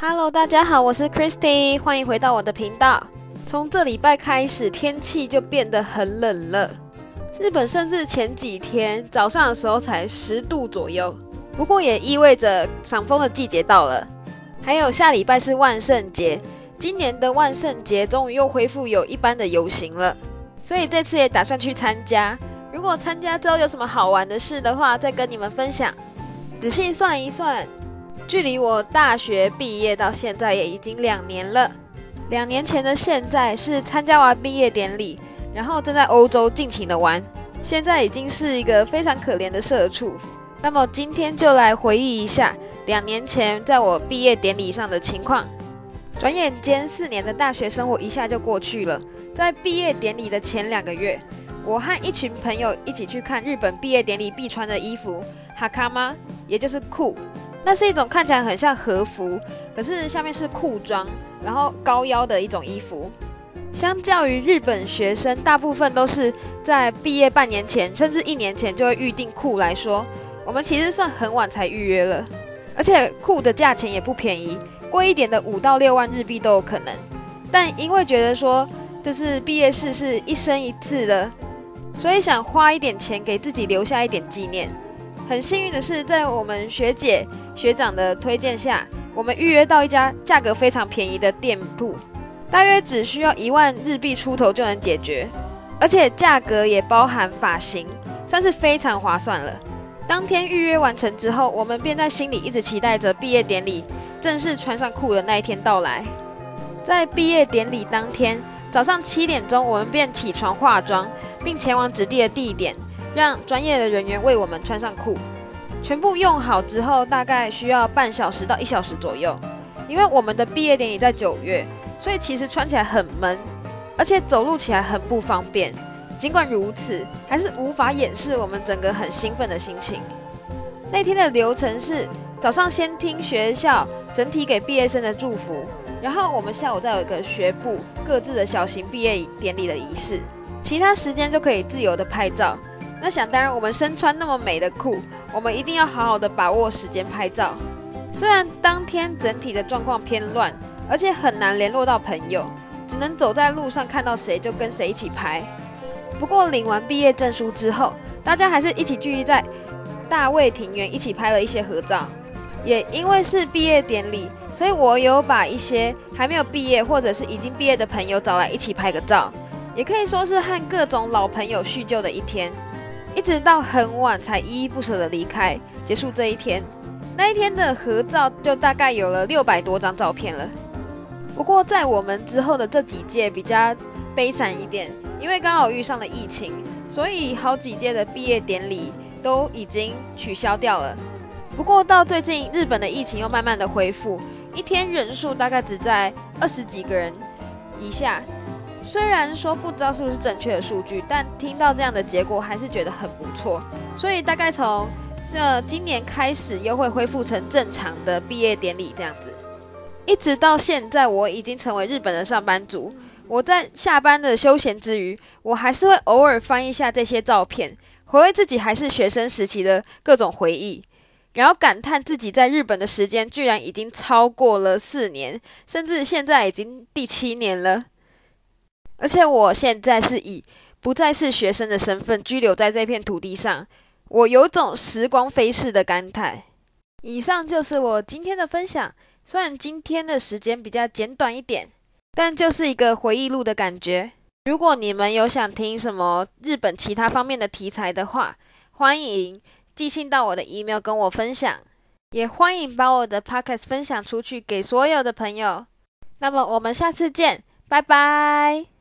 Hello，大家好，我是 Christy，欢迎回到我的频道。从这礼拜开始，天气就变得很冷了。日本甚至前几天早上的时候才十度左右，不过也意味着赏枫的季节到了。还有下礼拜是万圣节，今年的万圣节终于又恢复有一般的游行了，所以这次也打算去参加。如果参加之后有什么好玩的事的话，再跟你们分享。仔细算一算，距离我大学毕业到现在也已经两年了。两年前的现在是参加完毕业典礼，然后正在欧洲尽情的玩，现在已经是一个非常可怜的社畜。那么今天就来回忆一下两年前在我毕业典礼上的情况。转眼间四年的大学生活一下就过去了。在毕业典礼的前两个月，我和一群朋友一起去看日本毕业典礼必穿的衣服哈卡吗？也就是裤。那是一种看起来很像和服，可是下面是裤装，然后高腰的一种衣服。相较于日本学生，大部分都是在毕业半年前甚至一年前就会预定裤来说，我们其实算很晚才预约了。而且裤的价钱也不便宜，贵一点的五到六万日币都有可能。但因为觉得说这是毕业式是一生一次的，所以想花一点钱给自己留下一点纪念。很幸运的是，在我们学姐学长的推荐下，我们预约到一家价格非常便宜的店铺，大约只需要一万日币出头就能解决，而且价格也包含发型，算是非常划算了。当天预约完成之后，我们便在心里一直期待着毕业典礼正式穿上裤的那一天到来。在毕业典礼当天早上七点钟，我们便起床化妆，并前往指定的地点。让专业的人员为我们穿上裤，全部用好之后，大概需要半小时到一小时左右。因为我们的毕业典礼在九月，所以其实穿起来很闷，而且走路起来很不方便。尽管如此，还是无法掩饰我们整个很兴奋的心情。那天的流程是早上先听学校整体给毕业生的祝福，然后我们下午再有一个学部各自的小型毕业典礼的仪式，其他时间就可以自由的拍照。那想当然，我们身穿那么美的裤，我们一定要好好的把握时间拍照。虽然当天整体的状况偏乱，而且很难联络到朋友，只能走在路上看到谁就跟谁一起拍。不过领完毕业证书之后，大家还是一起聚集在大卫庭园一起拍了一些合照。也因为是毕业典礼，所以我有把一些还没有毕业或者是已经毕业的朋友找来一起拍个照，也可以说是和各种老朋友叙旧的一天。一直到很晚才依依不舍的离开，结束这一天。那一天的合照就大概有了六百多张照片了。不过在我们之后的这几届比较悲惨一点，因为刚好遇上了疫情，所以好几届的毕业典礼都已经取消掉了。不过到最近日本的疫情又慢慢的恢复，一天人数大概只在二十几个人以下。虽然说不知道是不是正确的数据，但听到这样的结果还是觉得很不错。所以大概从这今年开始又会恢复成正常的毕业典礼这样子，一直到现在我已经成为日本的上班族。我在下班的休闲之余，我还是会偶尔翻一下这些照片，回味自己还是学生时期的各种回忆，然后感叹自己在日本的时间居然已经超过了四年，甚至现在已经第七年了。而且我现在是以不再是学生的身份居留在这片土地上，我有种时光飞逝的感慨。以上就是我今天的分享，虽然今天的时间比较简短一点，但就是一个回忆录的感觉。如果你们有想听什么日本其他方面的题材的话，欢迎寄信到我的 email 跟我分享，也欢迎把我的 podcast 分享出去给所有的朋友。那么我们下次见，拜拜。